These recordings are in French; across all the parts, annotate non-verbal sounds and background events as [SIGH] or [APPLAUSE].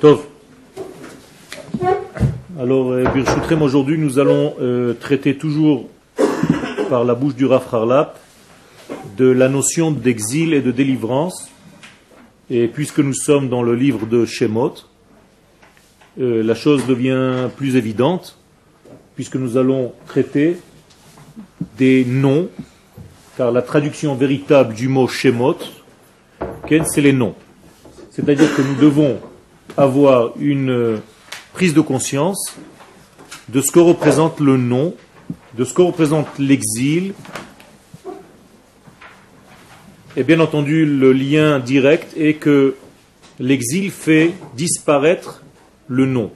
Tov. Alors, euh, Birchutrem, aujourd'hui, nous allons euh, traiter toujours par la bouche du Raf Harlap de la notion d'exil et de délivrance. Et puisque nous sommes dans le livre de Shemot, euh, la chose devient plus évidente, puisque nous allons traiter des noms, car la traduction véritable du mot Shemot, c'est les noms. C'est-à-dire que nous devons avoir une prise de conscience de ce que représente le nom, de ce que représente l'exil, et bien entendu le lien direct est que l'exil fait disparaître le nom.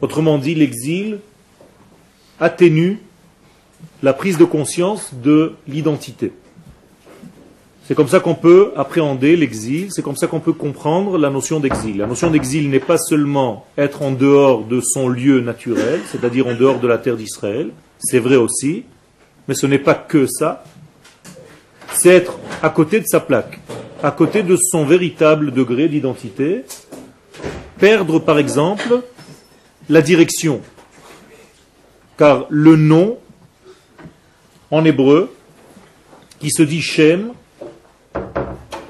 Autrement dit, l'exil atténue la prise de conscience de l'identité. C'est comme ça qu'on peut appréhender l'exil, c'est comme ça qu'on peut comprendre la notion d'exil. La notion d'exil n'est pas seulement être en dehors de son lieu naturel, c'est-à-dire en dehors de la terre d'Israël, c'est vrai aussi, mais ce n'est pas que ça, c'est être à côté de sa plaque, à côté de son véritable degré d'identité, perdre par exemple la direction, car le nom en hébreu, qui se dit Shem,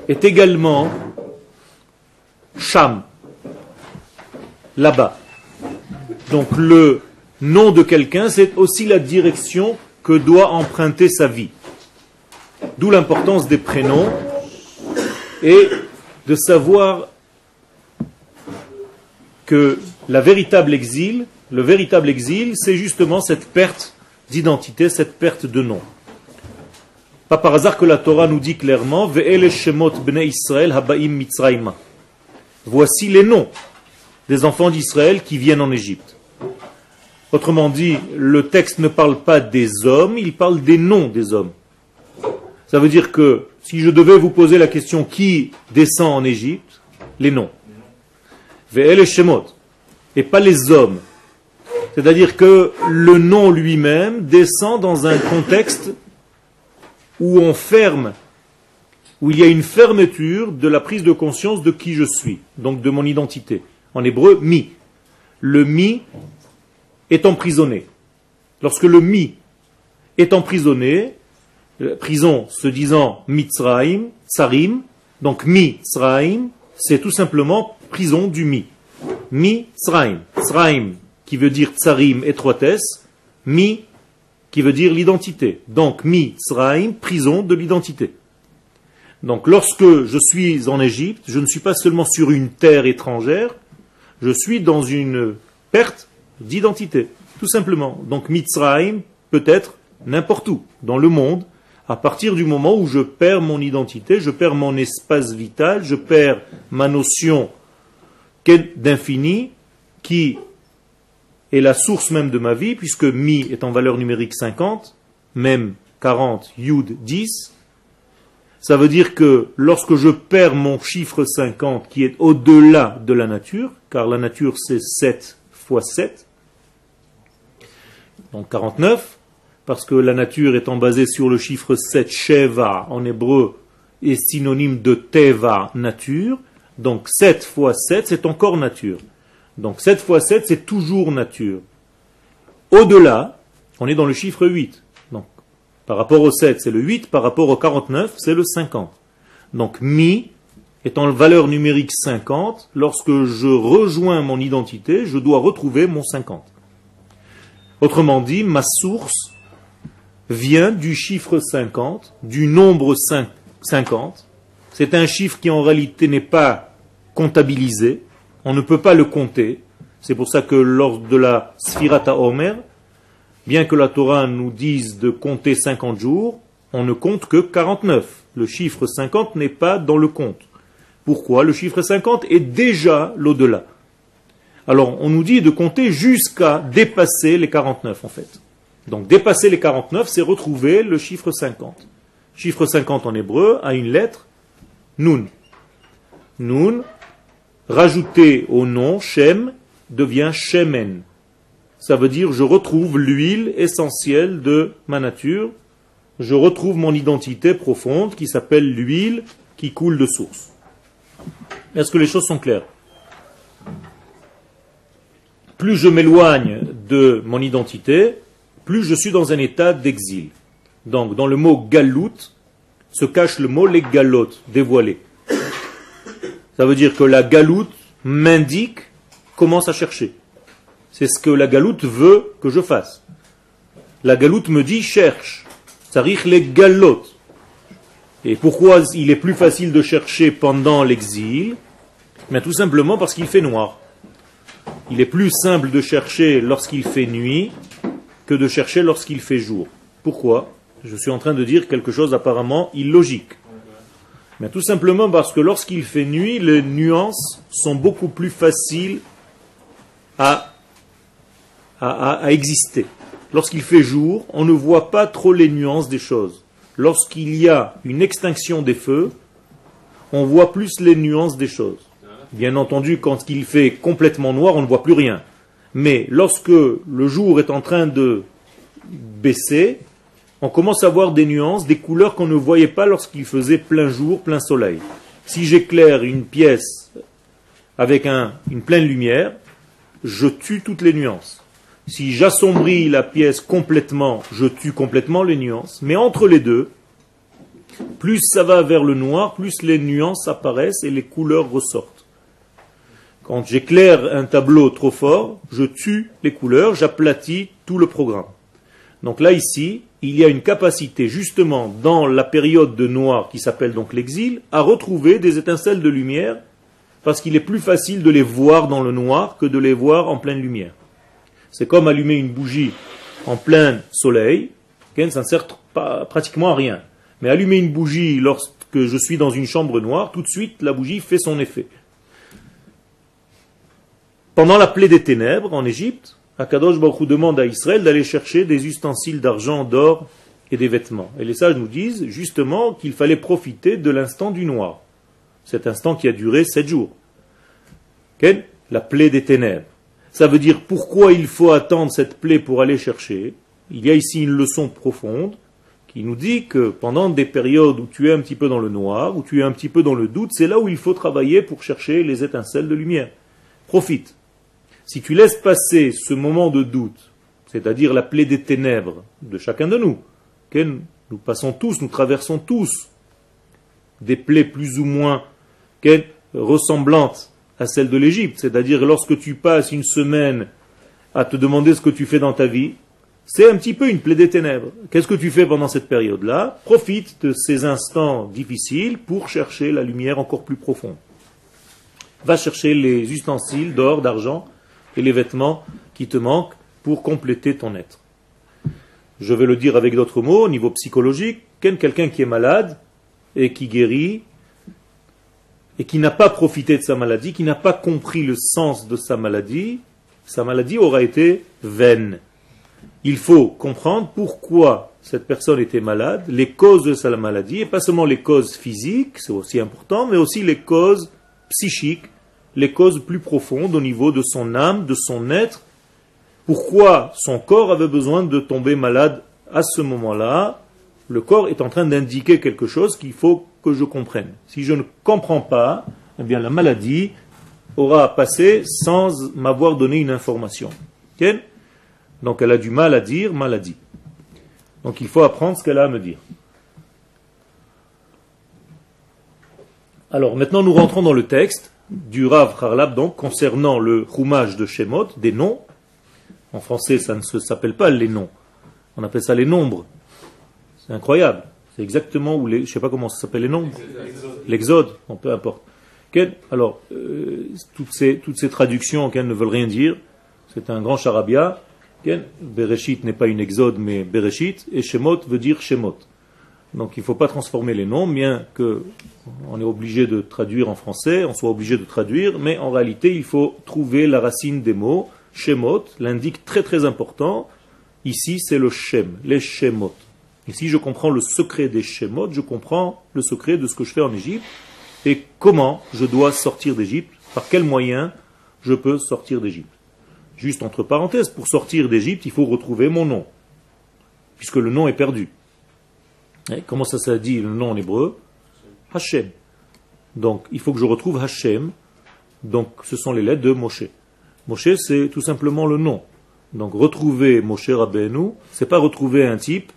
est également Sham, là-bas. Donc le nom de quelqu'un, c'est aussi la direction que doit emprunter sa vie. D'où l'importance des prénoms et de savoir que la véritable exil, le véritable exil, c'est justement cette perte d'identité, cette perte de nom. Pas par hasard que la Torah nous dit clairement Voici les noms des enfants d'Israël qui viennent en Égypte. Autrement dit, le texte ne parle pas des hommes, il parle des noms des hommes. Ça veut dire que si je devais vous poser la question qui descend en Égypte, les noms. Et pas les hommes. C'est-à-dire que le nom lui-même descend dans un contexte où on ferme, où il y a une fermeture de la prise de conscience de qui je suis, donc de mon identité. En hébreu, mi. Le mi est emprisonné. Lorsque le mi est emprisonné, prison se disant mitzraim, tsarim, donc mitzraim, c'est tout simplement prison du mi. Mi, tsraim. Tsraim, qui veut dire tsarim, étroitesse. Mi, qui veut dire l'identité. Donc, mi, tsraim, prison de l'identité. Donc, lorsque je suis en Égypte, je ne suis pas seulement sur une terre étrangère, je suis dans une perte d'identité, tout simplement. Donc, Mitzrayim peut être n'importe où, dans le monde, à partir du moment où je perds mon identité, je perds mon espace vital, je perds ma notion d'infini qui est la source même de ma vie, puisque mi est en valeur numérique 50, même 40, yud 10. Ça veut dire que lorsque je perds mon chiffre 50 qui est au-delà de la nature, car la nature c'est 7 fois 7, donc 49, parce que la nature étant basée sur le chiffre 7, Sheva en hébreu est synonyme de Teva, nature, donc 7 fois 7 c'est encore nature. Donc 7 fois 7, c'est toujours nature. Au-delà, on est dans le chiffre 8. Donc, par rapport au 7, c'est le 8, par rapport au 49, c'est le 50. Donc mi est en valeur numérique 50. Lorsque je rejoins mon identité, je dois retrouver mon 50. Autrement dit, ma source vient du chiffre 50, du nombre 50. C'est un chiffre qui en réalité n'est pas comptabilisé, on ne peut pas le compter. C'est pour ça que lors de la Sphirata Omer, bien que la Torah nous dise de compter 50 jours, on ne compte que 49. Le chiffre 50 n'est pas dans le compte. Pourquoi Le chiffre 50 est déjà l'au-delà? Alors, on nous dit de compter jusqu'à dépasser les 49, en fait. Donc, dépasser les 49, c'est retrouver le chiffre 50. Chiffre 50 en hébreu a une lettre, Nun. Nun, rajouté au nom Shem devient Shemen. Ça veut dire je retrouve l'huile essentielle de ma nature, je retrouve mon identité profonde qui s'appelle l'huile qui coule de source. Est-ce que les choses sont claires? Plus je m'éloigne de mon identité, plus je suis dans un état d'exil. Donc, dans le mot galout se cache le mot les galotes, dévoilé. Ça veut dire que la galoute m'indique, commence à chercher. C'est ce que la galoute veut que je fasse. La galoute me dit cherche. Ça rire les galotes. Et pourquoi il est plus facile de chercher pendant l'exil? Mais tout simplement parce qu'il fait noir. Il est plus simple de chercher lorsqu'il fait nuit que de chercher lorsqu'il fait jour. Pourquoi? Je suis en train de dire quelque chose apparemment illogique. Mais tout simplement parce que lorsqu'il fait nuit, les nuances sont beaucoup plus faciles à, à exister. Lorsqu'il fait jour, on ne voit pas trop les nuances des choses lorsqu'il y a une extinction des feux, on voit plus les nuances des choses. Bien entendu, quand il fait complètement noir, on ne voit plus rien. Mais lorsque le jour est en train de baisser, on commence à voir des nuances, des couleurs qu'on ne voyait pas lorsqu'il faisait plein jour, plein soleil. Si j'éclaire une pièce avec une pleine lumière, je tue toutes les nuances. Si j'assombris la pièce complètement, je tue complètement les nuances. Mais entre les deux, plus ça va vers le noir, plus les nuances apparaissent et les couleurs ressortent. Quand j'éclaire un tableau trop fort, je tue les couleurs, j'aplatis tout le programme. Donc là, ici, il y a une capacité, justement, dans la période de noir qui s'appelle donc l'exil, à retrouver des étincelles de lumière, parce qu'il est plus facile de les voir dans le noir que de les voir en pleine lumière. C'est comme allumer une bougie en plein soleil, ça ne sert pratiquement à rien. Mais allumer une bougie lorsque je suis dans une chambre noire, tout de suite la bougie fait son effet. Pendant la plaie des ténèbres en Égypte, Akadosh Baruch demande à Israël d'aller chercher des ustensiles d'argent, d'or et des vêtements. Et les sages nous disent justement qu'il fallait profiter de l'instant du noir. Cet instant qui a duré sept jours. La plaie des ténèbres. Ça veut dire pourquoi il faut attendre cette plaie pour aller chercher. Il y a ici une leçon profonde qui nous dit que pendant des périodes où tu es un petit peu dans le noir, où tu es un petit peu dans le doute, c'est là où il faut travailler pour chercher les étincelles de lumière. Profite. Si tu laisses passer ce moment de doute, c'est-à-dire la plaie des ténèbres de chacun de nous, nous passons tous, nous traversons tous des plaies plus ou moins ressemblantes à celle de l'Égypte. C'est-à-dire lorsque tu passes une semaine à te demander ce que tu fais dans ta vie, c'est un petit peu une plaie des ténèbres. Qu'est-ce que tu fais pendant cette période-là? Profite de ces instants difficiles pour chercher la lumière encore plus profonde. Va chercher les ustensiles d'or, d'argent et les vêtements qui te manquent pour compléter ton être. Je vais le dire avec d'autres mots, au niveau psychologique, quelqu'un qui est malade et qui guérit et qui n'a pas profité de sa maladie, qui n'a pas compris le sens de sa maladie, sa maladie aura été vaine. Il faut comprendre pourquoi cette personne était malade, les causes de sa maladie, et pas seulement les causes physiques, c'est aussi important, mais aussi les causes psychiques, les causes plus profondes au niveau de son âme, de son être, pourquoi son corps avait besoin de tomber malade à ce moment-là? Le corps est en train d'indiquer quelque chose qu'il faut que je comprenne. Si je ne comprends pas, eh bien la maladie aura passé sans m'avoir donné une information. Donc elle a du mal à dire maladie. Donc il faut apprendre ce qu'elle a à me dire. Alors maintenant nous rentrons dans le texte du Rav Harlab donc concernant le roumage de Shemot, des noms. En français ça ne s'appelle pas les noms, on appelle ça les nombres. C'est incroyable. C'est exactement où les, je sais pas comment ça s'appelle les noms. L'exode, peu importe. Alors, euh, toutes, ces, toutes ces traductions ne veulent rien dire. C'est un grand charabia. Bereshit n'est pas une exode, mais Bereshit. Et Shemot veut dire Shemot. Donc il ne faut pas transformer les noms, bien que on est obligé de traduire en français, on soit obligé de traduire, mais en réalité il faut trouver la racine des mots. Shemot l'indique très très important. Ici c'est le Shem, les Shemot. Si je comprends le secret des Shemot, je comprends le secret de ce que je fais en Égypte et comment je dois sortir d'Égypte, par quels moyens je peux sortir d'Égypte? Juste entre parenthèses, pour sortir d'Égypte, il faut retrouver mon nom, puisque le nom est perdu. Et comment ça se dit le nom en hébreu Donc, il faut que je retrouve Hachem. Donc, ce sont les lettres de Moshe. Moshe, c'est tout simplement le nom. Donc retrouver Moshe Rabbeinu, c'est pas retrouver un type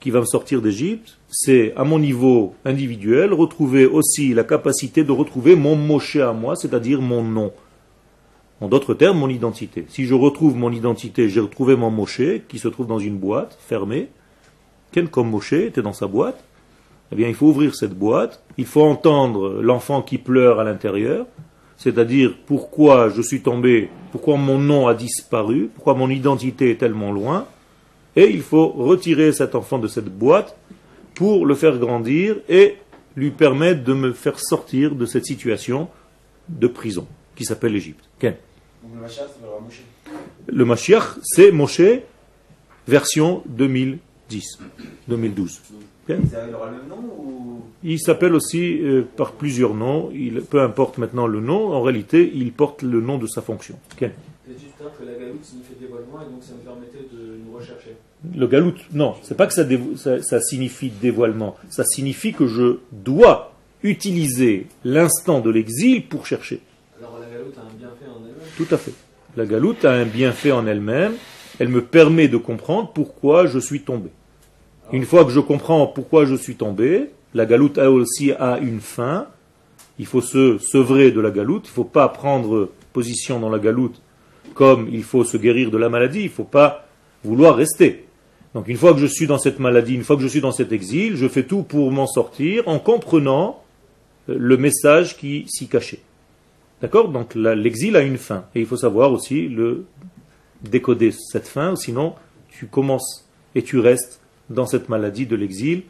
qui va me sortir d'Égypte, c'est à mon niveau individuel retrouver aussi la capacité de retrouver mon Moshe à moi, c'est-à-dire mon nom. En d'autres termes, mon identité. Si je retrouve mon identité, j'ai retrouvé mon Moshe qui se trouve dans une boîte fermée. Quel comme Moshe était dans sa boîte. Eh bien, il faut ouvrir cette boîte, il faut entendre l'enfant qui pleure à l'intérieur, c'est-à-dire pourquoi je suis tombé, pourquoi mon nom a disparu, pourquoi mon identité est tellement loin, et il faut retirer cet enfant de cette boîte pour le faire grandir et lui permettre de me faire sortir de cette situation de prison qui s'appelle l'Égypte. le Mashiach, c'est Moshe, version 2010, 2012. Il s'appelle aussi euh, par plusieurs noms. Il, peu importe maintenant le nom, en réalité, il porte le nom de sa fonction. Okay. juste que la galoute signifie dévoilement et donc ça me permettait de nous rechercher. Le galoute, non, c'est pas que ça, ça, ça, signifie dévoilement. Ça signifie que je dois utiliser l'instant de l'exil pour chercher. Alors la galoute a un bienfait en elle-même Tout à fait. La galoute a un bienfait en elle-même. Elle me permet de comprendre pourquoi je suis tombé. Une fois que je comprends pourquoi je suis tombé, la galoute a aussi a une fin. Il faut se sevrer de la galoute. Il ne faut pas prendre position dans la galoute comme il faut se guérir de la maladie. Il ne faut pas vouloir rester. Donc une fois que je suis dans cette maladie, une fois que je suis dans cet exil, je fais tout pour m'en sortir en comprenant euh, le message qui s'y cachait. D'accord? Donc l'exil a une fin. Et il faut savoir aussi le décoder cette fin, sinon tu commences et tu restes dans cette maladie de l'exil,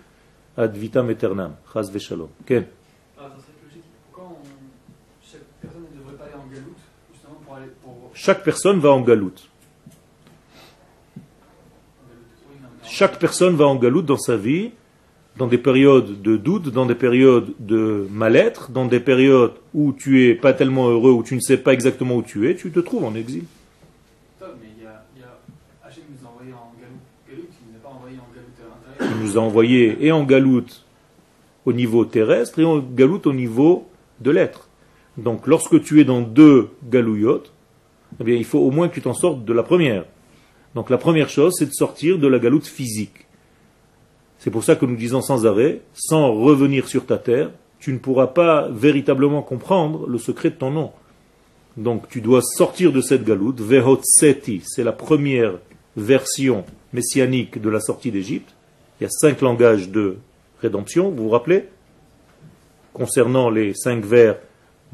ad vitam aeternam, chas veshalom. Ken ça serait logique. Pourquoi chaque personne ne devrait pas aller en galoute, justement pour aller pour... Chaque personne va en galoute. Chaque personne va en galoute dans sa vie, dans des périodes de doute, dans des périodes de mal-être, dans des périodes où tu es pas tellement heureux, où tu ne sais pas exactement où tu es, tu te trouves en exil. A envoyé et en galoute au niveau terrestre et en galoute au niveau de l'être. Donc lorsque tu es dans deux galouillottes, eh bien il faut au moins que tu t'en sortes de la première. Donc la première chose, c'est de sortir de la galoute physique. C'est pour ça que nous disons sans arrêt, sans revenir sur ta terre, tu ne pourras pas véritablement comprendre le secret de ton nom. Donc tu dois sortir de cette galoute, Vehotseti, c'est la première version messianique de la sortie d'Égypte. Il y a cinq langages de rédemption, vous vous rappelez Concernant les cinq vers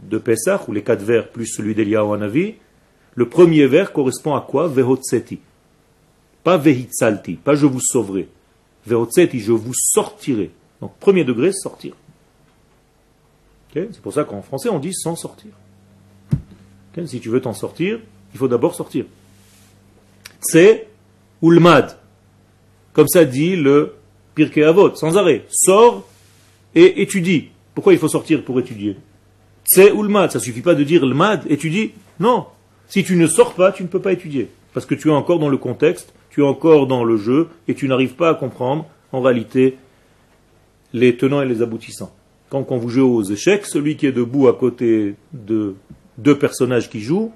de Pessah, ou les quatre vers plus celui d'Eliyahu Hanavi, le premier vers correspond à quoi? Vehotseti. Pas Vehitzalti, pas je vous sauverai. Vehotseti, je vous sortirai. Donc premier degré, sortir. C'est pour ça qu'en français on dit sans sortir. Si tu veux t'en sortir, il faut d'abord sortir. C'est ulmad. Comme ça dit le Pirkei Avot, sans arrêt. Sors et étudie. Pourquoi il faut sortir pour étudier? C'est ou le mad. Ça suffit pas de dire le mad, étudie. Non. Si tu ne sors pas, tu ne peux pas étudier. Parce que tu es encore dans le contexte, tu es encore dans le jeu, et tu n'arrives pas à comprendre, en réalité, les tenants et les aboutissants. Quand, quand vous jouez aux échecs, celui qui est debout à côté de deux personnages qui jouent,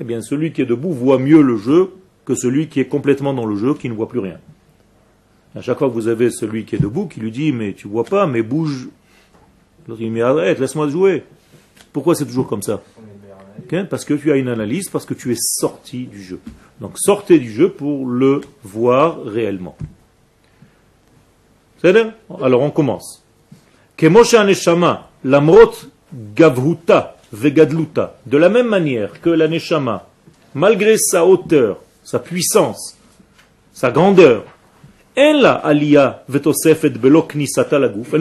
eh bien celui qui est debout voit mieux le jeu que celui qui est complètement dans le jeu, qui ne voit plus rien. À chaque fois que vous avez celui qui est debout, qui lui dit Mais tu vois pas, mais bouge. L'autre dit arrête, laisse-moi jouer. Pourquoi c'est toujours comme ça Parce que tu as une analyse, parce que tu es sorti du jeu. Donc sortez du jeu pour le voir réellement. C'est Alors on commence. lamrot gavhuta vegadluta. De la même manière que la neshama, malgré sa hauteur, sa puissance, sa grandeur, elle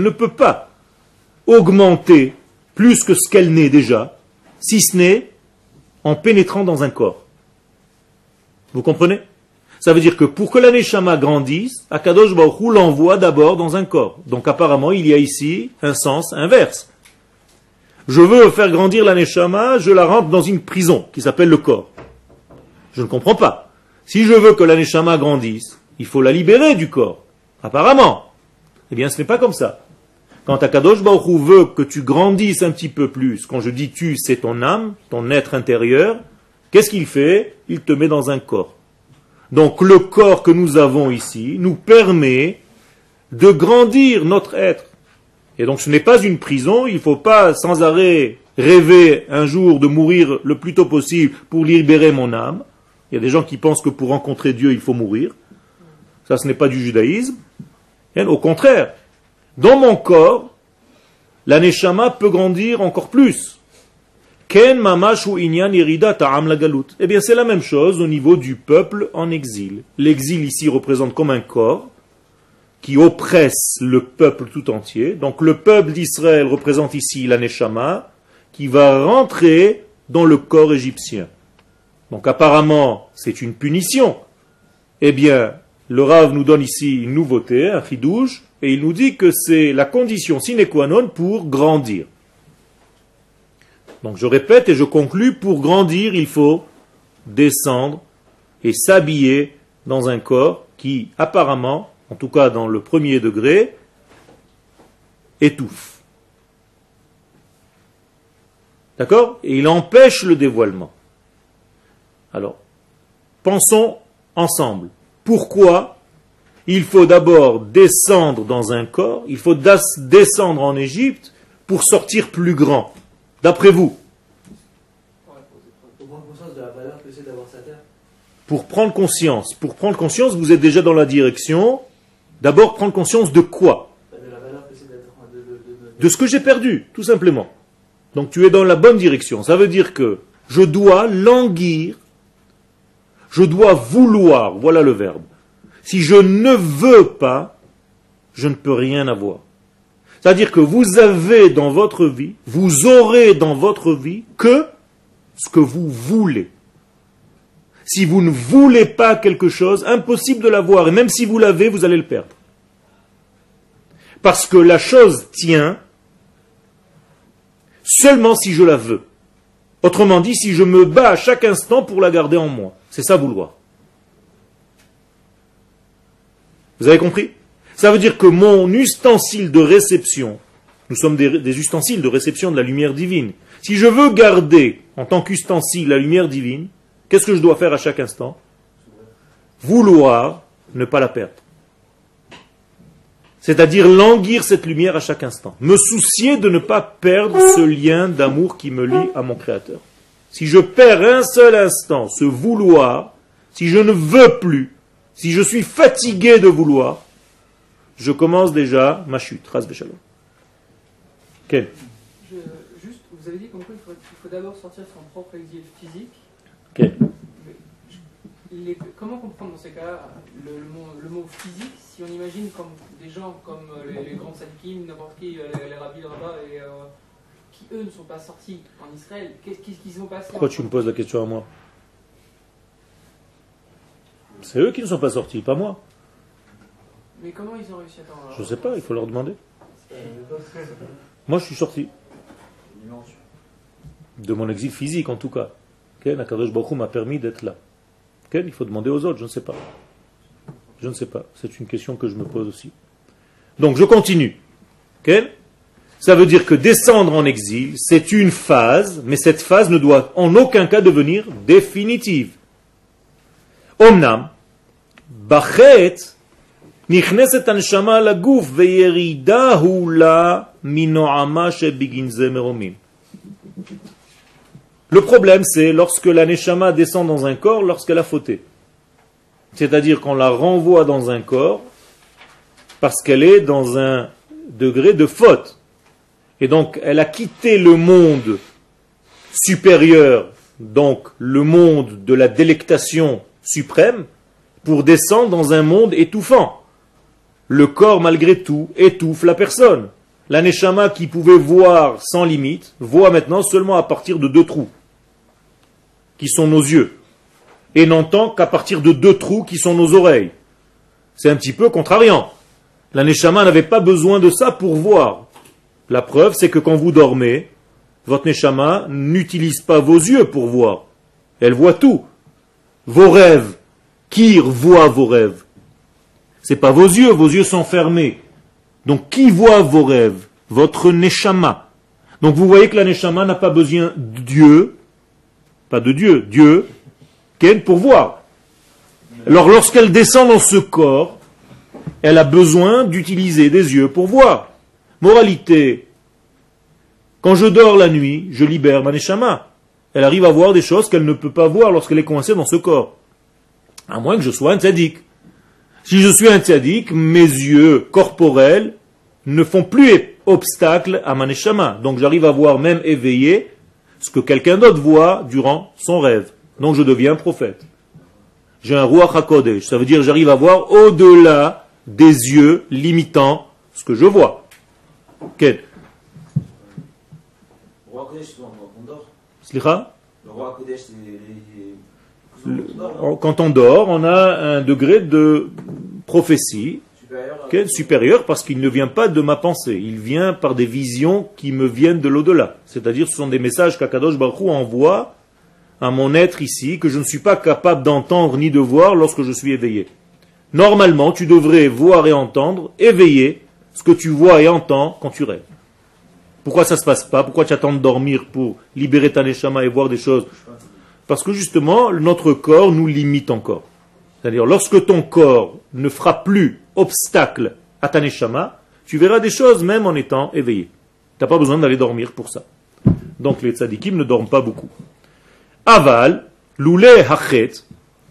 ne peut pas augmenter plus que ce qu'elle n'est déjà, si ce n'est en pénétrant dans un corps. Vous comprenez? Ça veut dire que pour que l'aneshama grandisse, Akadosh Baruch l'envoie d'abord dans un corps. Donc apparemment, il y a ici un sens inverse. Je veux faire grandir l'aneshama, je la rentre dans une prison qui s'appelle le corps. Je ne comprends pas. Si je veux que l'aneshama grandisse, il faut la libérer du corps. Apparemment. Eh bien, ce n'est pas comme ça. Quand Akadosh Baruch veut que tu grandisses un petit peu plus, quand je dis tu, c'est ton âme, ton être intérieur, Qu'est-ce qu'il fait? Il te met dans un corps. Donc le corps que nous avons ici nous permet de grandir notre être. Et donc ce n'est pas une prison, il ne faut pas sans arrêt rêver un jour de mourir le plus tôt possible pour libérer mon âme. Il y a des gens qui pensent que pour rencontrer Dieu, il faut mourir. Ça, ce n'est pas du judaïsme. Au contraire, dans mon corps, l'aneshama peut grandir encore plus. Ken inyan Eh bien, c'est la même chose au niveau du peuple en exil. L'exil ici représente comme un corps qui oppresse le peuple tout entier. Donc, le peuple d'Israël représente ici l'aneshama qui va rentrer dans le corps égyptien. Donc, apparemment, c'est une punition. Eh bien, le Rav nous donne ici une nouveauté, un fidouche, et il nous dit que c'est la condition sine qua non pour grandir. Donc je répète et je conclus, pour grandir, il faut descendre et s'habiller dans un corps qui apparemment, en tout cas dans le premier degré, étouffe. D'accord? Et il empêche le dévoilement. Alors, pensons ensemble. Pourquoi il faut d'abord descendre dans un corps, il faut descendre en Égypte pour sortir plus grand D'après vous? Pour prendre conscience. Pour prendre conscience, vous êtes déjà dans la direction. D'abord, prendre conscience de quoi? De ce que j'ai perdu, tout simplement. Donc tu es dans la bonne direction. Ça veut dire que je dois languir je dois vouloir, voilà le verbe. Si je ne veux pas, je ne peux rien avoir. C'est-à-dire que vous avez dans votre vie, vous aurez dans votre vie que ce que vous voulez. Si vous ne voulez pas quelque chose, impossible de l'avoir. Et même si vous l'avez, vous allez le perdre. Parce que la chose tient seulement si je la veux. Autrement dit, si je me bats à chaque instant pour la garder en moi. C'est ça vouloir. Vous avez compris? Ça veut dire que mon ustensile de réception, nous sommes des, ustensiles de réception de la lumière divine. Si je veux garder en tant qu'ustensile la lumière divine, qu'est-ce que je dois faire à chaque instant? Vouloir ne pas la perdre. C'est-à-dire languir cette lumière à chaque instant. Me soucier de ne pas perdre ce lien d'amour qui me lie à mon Créateur. Si je perds un seul instant ce vouloir, si je ne veux plus, si je suis fatigué de vouloir, je commence déjà ma chute. Ras Quel Juste, vous avez dit qu'il faut, faut d'abord sortir son propre exil physique. comment comprendre dans ces cas-là le, mot, physique si on imagine comme des gens comme les, grands sadkim, n'importe qui, les, les rabbis là-bas et euh, qui eux ne sont pas sortis en Israël, qu'est-ce qu'ils sont passés Pourquoi tu me poses la question à moi C'est eux qui ne sont pas sortis, pas moi. Mais comment ils ont réussi à t'en Je ne sais pas, il faut leur demander. Moi, je suis sorti. De mon exil physique, en tout cas. Akadosh Baruch m'a permis d'être là. Il faut demander aux autres, je ne sais pas. Je ne sais pas. C'est une question que je me pose aussi. Donc, je continue. Quel ça veut dire que descendre en exil, c'est une phase, mais cette phase ne doit en aucun cas devenir définitive. Omnam, bachet, נכנסת הנשמה לגוף וירידה הוא לה מנועמה שבגין זה Le problème, c'est lorsque la neshama descend dans un corps lorsqu'elle a fauté. C'est-à-dire qu'on la renvoie dans un corps parce qu'elle est dans un degré de faute. Et donc, elle a quitté le monde supérieur, donc le monde de la délectation suprême, pour descendre dans un monde étouffant. Le corps, malgré tout, étouffe la personne. L'aneshama qui pouvait voir sans limite, voit maintenant seulement à partir de deux trous, qui sont nos yeux, et n'entend qu'à partir de deux trous qui sont nos oreilles. C'est un petit peu contrariant. L'aneshama n'avait pas besoin de ça pour voir. La preuve, c'est que quand vous dormez, votre neshama n'utilise pas vos yeux pour voir. Elle voit tout. Vos rêves. Qui voit vos rêves C'est pas vos yeux, vos yeux sont fermés. Donc qui voit vos rêves? Votre neshama. Donc vous voyez que la neshama n'a pas besoin de Dieu pas de Dieu. Dieu, Ken, pour voir. Alors lorsqu'elle descend dans ce corps, elle a besoin d'utiliser des yeux pour voir. Moralité, quand je dors la nuit, je libère ma neshama. Elle arrive à voir des choses qu'elle ne peut pas voir lorsqu'elle est coincée dans ce corps. À moins que je sois un tzaddik. Si je suis un tzaddik, mes yeux corporels ne font plus obstacle à ma neshama. Donc j'arrive à voir même éveillé ce que quelqu'un d'autre voit durant son rêve. Donc je deviens prophète. J'ai un roi HaKodesh. Ça veut dire j'arrive à voir au-delà des yeux limitant ce que je vois. Quand on dort. Slicha Le roi Kodesh, c'est les. les- Le- Quand on a un degré de prophétie Supérieur. parce qu'il ne vient pas de ma pensée. Il vient par des visions qui me viennent de l'au-delà. C'est-à-dire ce sont des messages qu'Akadosh Baruch Hu envoie à mon être ici que je ne suis pas capable d'entendre ni de voir lorsque je suis éveillé. Normalement, tu devrais voir et entendre, éveiller ce que tu vois et entends quand tu rêves. Pourquoi ça se passe pas? Pourquoi tu attends de dormir pour libérer ta neshama et voir des choses? Parce que justement, notre corps nous limite encore. C'est-à-dire, lorsque ton corps ne fera plus obstacle à ta neshama, tu verras des choses même en étant éveillé. Tu n'as pas besoin d'aller dormir pour ça. Donc les tzadikim ne dorment pas beaucoup. Aval, loulé hachet,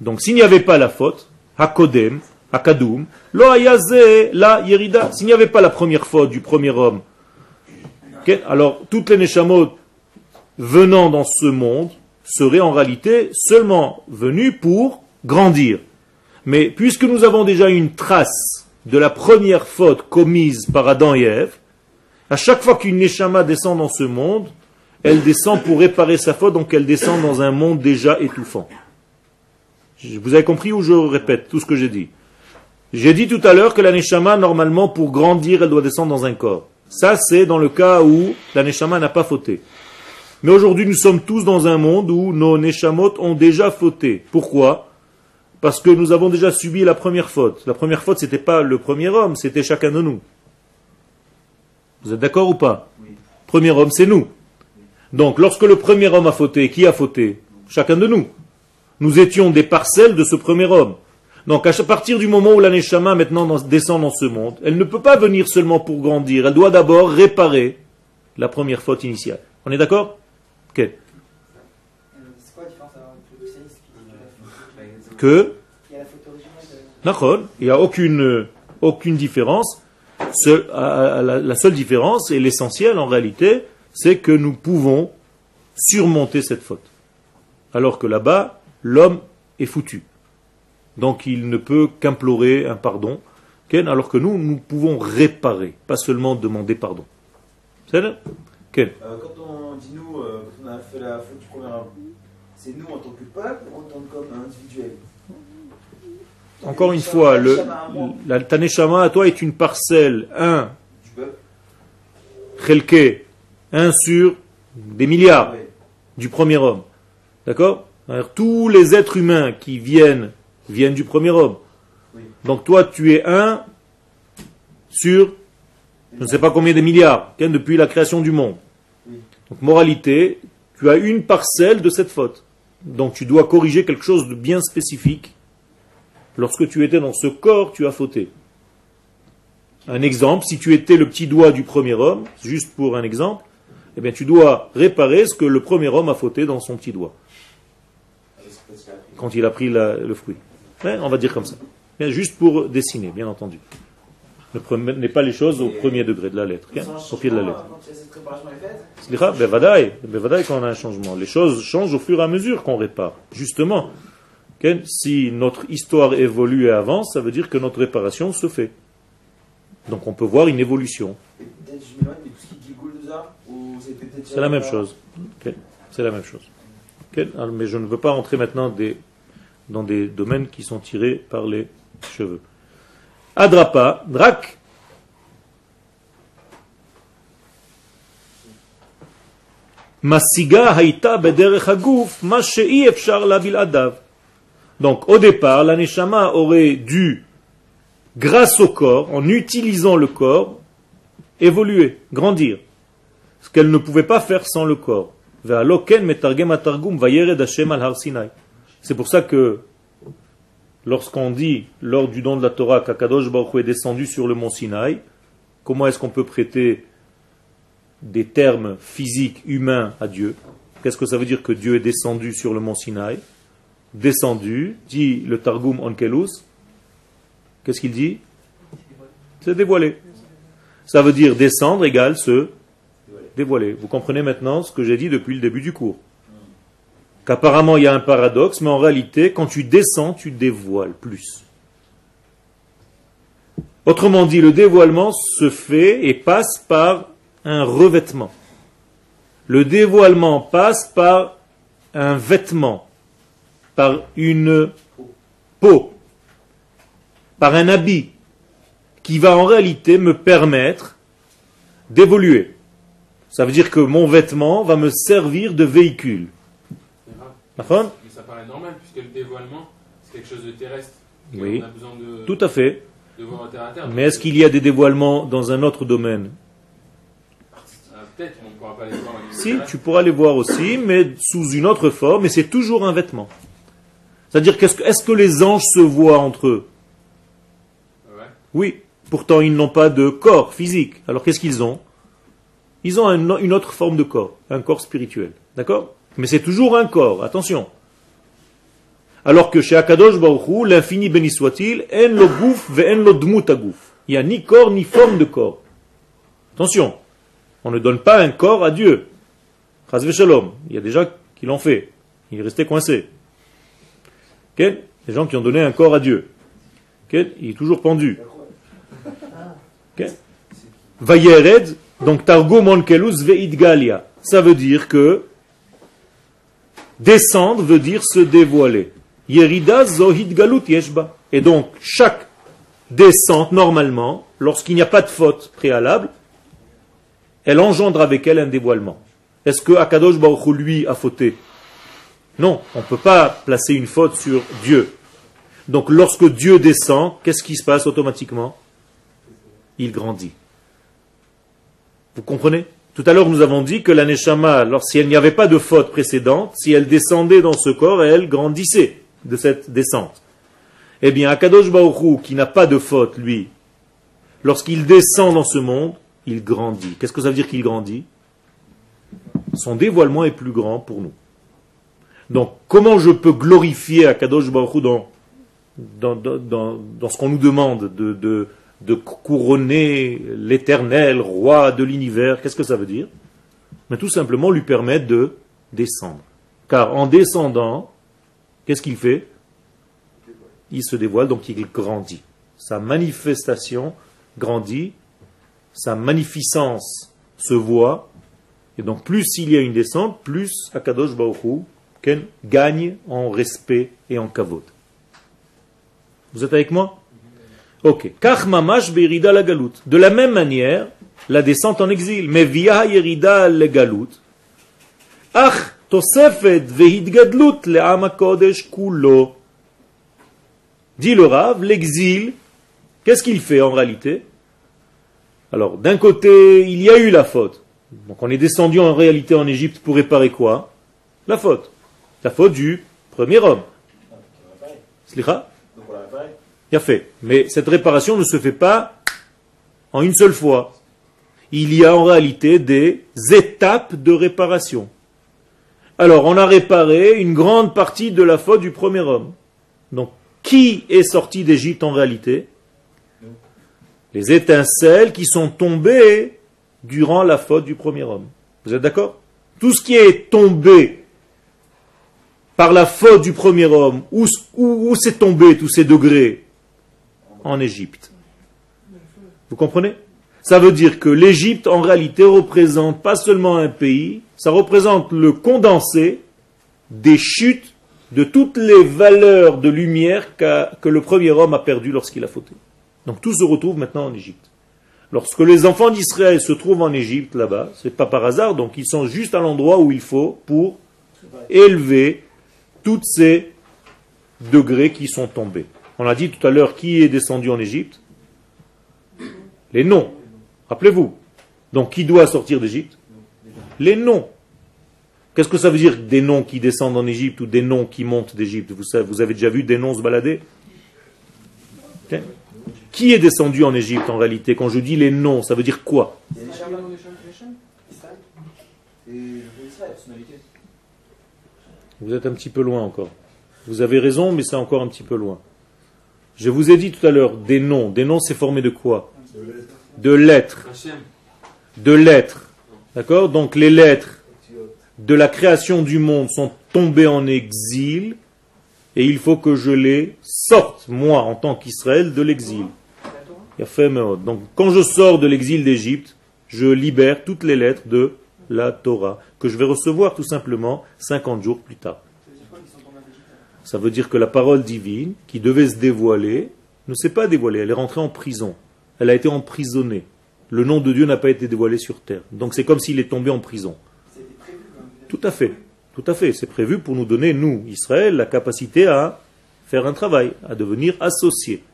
donc s'il n'y avait pas la faute, hakodem, hakadum, lo ayaze la yerida, s'il n'y avait pas la première faute du premier homme, alors toutes les neshamot venant dans ce monde seraient en réalité seulement venues pour grandir. Mais puisque nous avons déjà une trace de la première faute commise par Adam et Ève, à chaque fois qu'une neshama descend dans ce monde, elle descend pour réparer sa faute, donc elle descend dans un monde déjà étouffant. Vous avez compris ou je répète tout ce que j'ai dit? J'ai dit tout à l'heure que la neshama, normalement, pour grandir, elle doit descendre dans un corps. Ça, c'est dans le cas où la neshama n'a pas fauté. Mais aujourd'hui, nous sommes tous dans un monde où nos neshamot ont déjà fauté. Pourquoi? Parce que nous avons déjà subi la première faute. La première faute, c'était pas le premier homme, c'était chacun de nous. Vous êtes d'accord ou pas? Oui. Premier homme, c'est nous. Donc, lorsque le premier homme a fauté, qui a fauté? Chacun de nous. Nous étions des parcelles de ce premier homme. Donc, à partir du moment où la Neshama maintenant dans- descend dans ce monde, elle ne peut pas venir seulement pour grandir. Elle doit d'abord réparer la première faute initiale. On est d'accord? Ok. C'est quoi la différence alors, entre le spécialiste qui dit que il n'y a aucune, euh, aucune différence. Seul- à- à- la, la seule différence, et l'essentiel en réalité, c'est que nous pouvons surmonter cette faute. Alors que là-bas, l'homme est foutu. Donc il ne peut qu'implorer un pardon, Ken, alors que nous, nous pouvons réparer, pas seulement demander pardon. C'est là Ken. Euh, quand on dit nous, euh, quand on a fait la faute du premier homme, c'est nous en tant que peuple ou en tant qu'homme individuel? Encore une fois, le, la Taneshama à toi est une parcelle, un, Du peuple. Chelke, 1 sur des milliards du premier homme. D'accord? Tous les êtres humains qui viennent, viennent du premier homme. Oui. Donc toi, tu es un sur, je ne sais pas combien de milliards, hein, depuis la création du monde. Oui. Donc moralité, tu as une parcelle de cette faute. Donc tu dois corriger quelque chose de bien spécifique. Lorsque tu étais dans ce corps, tu as fauté. Un exemple, si tu étais le petit doigt du premier homme, juste pour un exemple, eh bien tu dois réparer ce que le premier homme a fauté dans son petit doigt, quand il a pris la- le fruit. Ouais, on va dire comme ça. Bien, juste pour dessiner, bien entendu. Ne prenez pas les choses au premier degré de la lettre, hein, au pied de la lettre. Quand bevadaï, bevadaï quand on a un changement. Les choses changent au fur et à mesure qu'on répare. Justement, si notre histoire évolue et avance, ça veut dire que notre réparation se fait. Donc on peut voir une évolution. c'est la même chose. C'est la même chose. Alors, Mais je ne veux pas rentrer maintenant des- dans des domaines qui sont tirés par les cheveux. Adrapa, drak. Masiga haïta bederech haguf, ma she'i efshar la biladav. Donc au départ, la neshama aurait dû, grâce au corps, en utilisant le corps, évoluer, grandir ce qu'elle ne pouvait pas faire sans le corps. Ve'alo ken metargem atargum vayered Hashem al har Sinai. C'est pour ça que lorsqu'on dit lors du don de la Torah qu'Akadosh Baruch est descendu sur le mont Sinaï, comment est-ce qu'on peut prêter des termes physiques humains à Dieu? Qu'est-ce que ça veut dire que Dieu est descendu sur le mont Sinaï? Descendu, dit le Targum Onkelus. Qu'est-ce qu'il dit? C'est dévoilé. Ça veut dire descendre égale se dévoiler. Vous comprenez maintenant ce que j'ai dit depuis le début du cours Qu'apparemment il y a un paradoxe, mais en réalité, quand tu descends, tu dévoiles plus. Autrement dit, le dévoilement se fait et passe par un revêtement. Le dévoilement passe par un vêtement, par une peau, par un habit qui va en réalité me permettre d'évoluer. Ça veut dire que mon vêtement va me servir de véhicule. Mais ça paraît normal, puisque le dévoilement, c'est quelque chose de terrestre. Oui. On a besoin de, Tout à fait. de voir terre à terre. Mais est-ce qu'il y a des dévoilements dans un autre domaine? Ah, Peut-être, on ne pourra pas les voir. Si, terrestre. tu pourras les voir aussi, mais sous une autre forme, et c'est toujours un vêtement. C'est-à-dire, que- est-ce que les anges se voient entre eux? Ouais? Oui. Pourtant, ils n'ont pas de corps physique. Alors, qu'est-ce qu'ils ont? Ils ont un- une autre forme de corps, un corps spirituel. D'accord? Mais c'est toujours un corps, attention. Alors que chez Akadosh Baruch Hu, l'infini béni soit-il, en lo gouf ve en lo. Il n'y a ni corps ni forme de corps. Attention, on ne donne pas un corps à Dieu. V'shalom. Il y a gens qui l'ont fait. Il est resté coincé. Des gens qui ont donné un corps à Dieu. Il est toujours pendu. Vayered, donc Targum Onkelus Veidgalia. Ça veut dire que descendre veut dire se dévoiler. Yerida Zohid Galut Yeshba. Et donc, chaque descente, normalement, lorsqu'il n'y a pas de faute préalable, elle engendre avec elle un dévoilement. Est-ce que Akadosh Baruch lui, a fauté? Non, on ne peut pas placer une faute sur Dieu. Donc, lorsque Dieu descend, qu'est-ce qui se passe automatiquement? Il grandit. Vous comprenez? Tout à l'heure, nous avons dit que la Neshama, lorsqu'il n'y avait pas de faute précédente, si elle descendait dans ce corps, elle grandissait de cette descente. Eh bien, Akadosh Hu, qui n'a pas de faute, lui, lorsqu'il descend dans ce monde, il grandit. Qu'est-ce que ça veut dire qu'il grandit? Son dévoilement est plus grand pour nous. Donc, comment je peux glorifier Akadosh Baruch Hu dans, dans, dans, dans- dans ce qu'on nous demande de, de, de couronner l'éternel roi de l'univers Qu'est-ce que ça veut dire? Mais tout simplement lui permettre de descendre. Car en descendant, qu'est-ce qu'il fait? Il se dévoile, donc il grandit. Sa manifestation grandit, sa magnificence se voit, et donc plus il y a une descente, plus Akadosh Baruch Hu, Ken, gagne en respect et en kavod. Vous êtes avec moi? Ok. De la même manière, la descente en exil. Mais via yerida le galout. Ach tosefet vehidgadlut le am kodesh kulo. Dit le Rav, l'exil, qu'est-ce qu'il fait en réalité? Alors, d'un côté, il y a eu la faute. Donc on est descendu en réalité en Égypte pour réparer quoi? La faute. La faute du premier homme. Slicha Donc on l'a réparé. Bien fait. Mais cette réparation ne se fait pas en une seule fois. Il y a en réalité des étapes de réparation. Alors, on a réparé une grande partie de la faute du premier homme. Donc, qui est sorti d'Égypte en réalité? Les étincelles qui sont tombées durant la faute du premier homme. Vous êtes d'accord? Tout ce qui est tombé par la faute du premier homme, où, où, où c'est tombé tous ces degrés? En Égypte. Vous comprenez? Ça veut dire que l'Égypte, en réalité, représente pas seulement un pays, ça représente le condensé des chutes de toutes les valeurs de lumière que le premier homme a perdu lorsqu'il a fauté. Donc tout se retrouve maintenant en Égypte. Lorsque les enfants d'Israël se trouvent en Égypte, là-bas, c'est pas par hasard, donc ils sont juste à l'endroit où il faut pour élever tous ces degrés qui sont tombés. On a dit tout à l'heure qui est descendu en Égypte Les noms. Rappelez-vous. Donc qui doit sortir d'Égypte? Les noms. Qu'est-ce que ça veut dire des noms qui descendent en Égypte ou des noms qui montent d'Égypte? Vous, savez- vous avez déjà vu des noms se balader? Qui est descendu en Égypte en réalité? Quand je dis les noms, ça veut dire quoi? Vous êtes un petit peu loin encore. Vous avez raison, mais c'est encore un petit peu loin. Je vous ai dit tout à l'heure des noms. Des noms, c'est formé de quoi? De lettres. De lettres. D'accord? Donc les lettres de la création du monde sont tombées en exil et il faut que je les sorte, moi, en tant qu'Israël, de l'exil. Donc quand je sors de l'exil d'Égypte, je libère toutes les lettres de la Torah que je vais recevoir tout simplement 50 jours plus tard. Ça veut dire quoi qu'ils sont tombés en Égypte Ça veut dire que la parole divine, qui devait se dévoiler, ne s'est pas dévoilée. Elle est rentrée en prison. Elle a été emprisonnée. Le nom de Dieu n'a pas été dévoilé sur terre. Donc c'est comme s'il est tombé en prison. Prévu. Tout à fait. Tout à fait. C'est prévu pour nous donner, nous, Israël, la capacité à faire un travail, à devenir associés.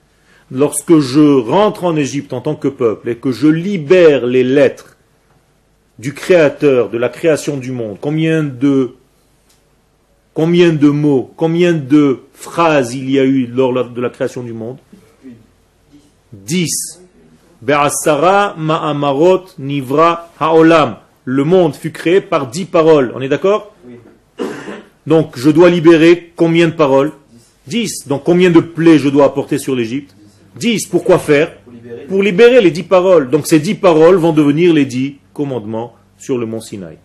Lorsque je rentre en Égypte en tant que peuple et que je libère les lettres du Créateur, de la création du monde, combien de, combien de mots, combien de phrases il y a eu lors de la création du monde? Dix. Be'asara ma'amarot nivra ha'olam. Le monde fut créé par dix paroles. On est d'accord? Donc je dois libérer combien de paroles? Dix. Donc combien de plaies je dois apporter sur l'Égypte? Dix. Pourquoi faire? Pour libérer. Pour libérer les dix paroles. Donc ces dix paroles vont devenir les dix commandements sur le mont Sinaï.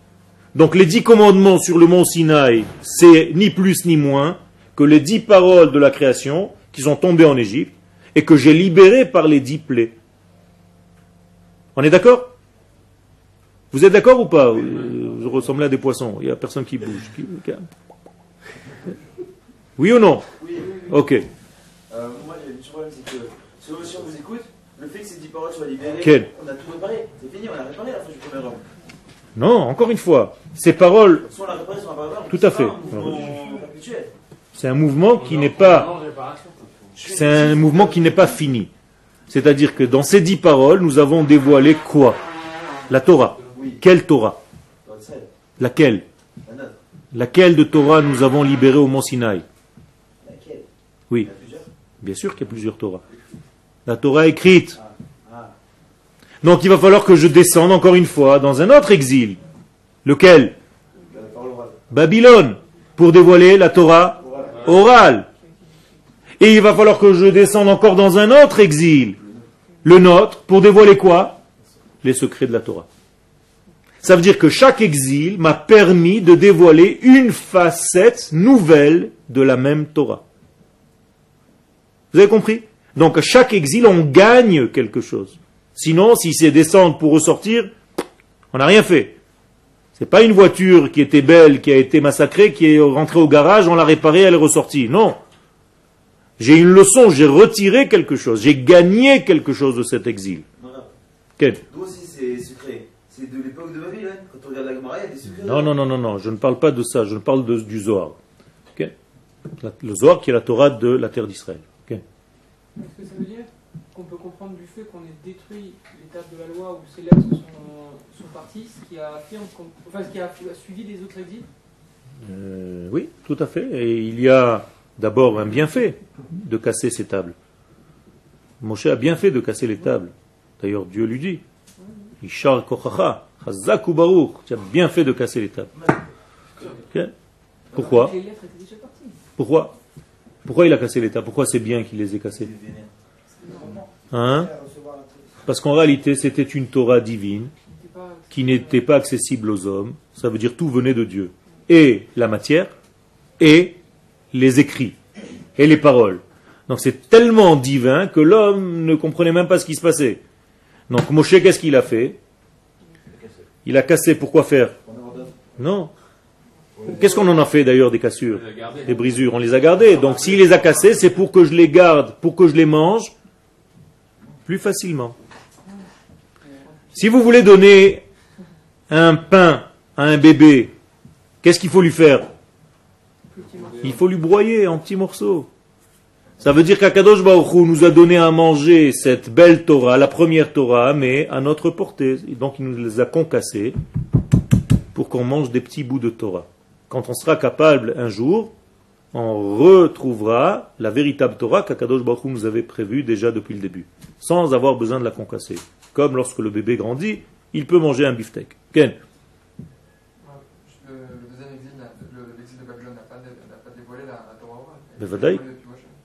Donc les dix commandements sur le mont Sinaï, c'est ni plus ni moins que les dix paroles de la création qui sont tombées en Égypte et que j'ai libérées par les dix plaies. On est d'accord? Vous êtes d'accord ou pas? Euh, Je ressemble à des poissons. Il n'y a personne qui bouge. Oui ou non? Oui, oui, oui. Ok. Euh, moi, petit problème, c'est que si on vous écoute, le fait que ces 10 paroles soient libérées, Quel on a tout réparé. C'est fini, on a réparé la fin du premier homme. Non, encore une fois. Ces paroles. Tout à fait. C'est un mouvement qui n'est pas C'est un mouvement qui n'est pas fini. C'est-à-dire que dans ces dix paroles, nous avons dévoilé quoi? La Torah. Quelle Torah? Laquelle? Laquelle? De Torah nous avons libéré au mont Sinaï? Oui, bien sûr qu'il y a plusieurs Torahs. La Torah écrite. Donc il va falloir que je descende encore une fois dans un autre exil. Lequel? Babylone. Pour dévoiler la Torah orale. Et il va falloir que je descende encore dans un autre exil, le nôtre, pour dévoiler quoi? Les secrets de la Torah. Ça veut dire que chaque exil m'a permis de dévoiler une facette nouvelle de la même Torah. Vous avez compris? Donc à chaque exil, on gagne quelque chose. Sinon, si c'est descendre pour ressortir, on n'a rien fait. C'est pas une voiture qui était belle, qui a été massacrée, qui est rentrée au garage, on l'a réparée, elle est ressortie. Non. J'ai une leçon, j'ai retiré quelque chose, j'ai gagné quelque chose de cet exil. Non, non. Quel aussi c'est secret C'est de l'époque de Babylone. Quand on regarde la Gemara, il y a des secrets. Non, non, non, non, non, je ne parle pas de ça, je parle de- du Zohar. Le Zohar qui est la Torah de la terre d'Israël. Ok? Est-ce que ça veut dire qu'on peut comprendre du fait qu'on ait détruit l'étape de la loi où ces lettres sont, sont parties, ce qui affirme qu'on- enfin, ce qui a suivi des autres exils Euh, oui, tout à fait. Et il y a d'abord un bienfait de casser ces tables. Moshe a bien fait de casser les tables. D'ailleurs, Dieu lui dit Ishar kochacha, chazak ou baruch. Tu as bien fait de casser les tables. Pourquoi Les lettres étaient déjà parties. Pourquoi Pourquoi il a cassé les tables? Pourquoi c'est bien qu'il les ait cassées? Hein? Parce qu'en réalité, c'était une Torah divine qui n'était pas accessible aux hommes. Ça veut dire tout venait de Dieu. Et la matière, et les écrits, et les paroles. Donc c'est tellement divin que l'homme ne comprenait même pas ce qui se passait. Donc Moshe, qu'est-ce qu'il a fait? Il a cassé. Pourquoi faire? Non. Qu'est-ce qu'on en a fait d'ailleurs des cassures? Des brisures. On les a gardées. Donc s'il les a cassées, c'est pour que je les garde, pour que je les mange plus facilement. Si vous voulez donner un pain à un bébé, qu'est-ce qu'il faut lui faire? Il faut lui broyer en petits morceaux. Ça veut dire qu'Akadosh nous a donné à manger cette belle Torah, la première Torah, mais à notre portée. Donc il nous les a concassés pour qu'on mange des petits bouts de Torah. Quand on sera capable un jour, on retrouvera la véritable Torah qu'Akadosh Baruch Hu nous avait prévue déjà depuis le début, sans avoir besoin de la concasser. Comme lorsque le bébé grandit, il peut manger un beefsteak. Ken Le, deuxième exil, l'exil de Babylone n'a pas, dévoilé la, la Torah orale. Été vadaï.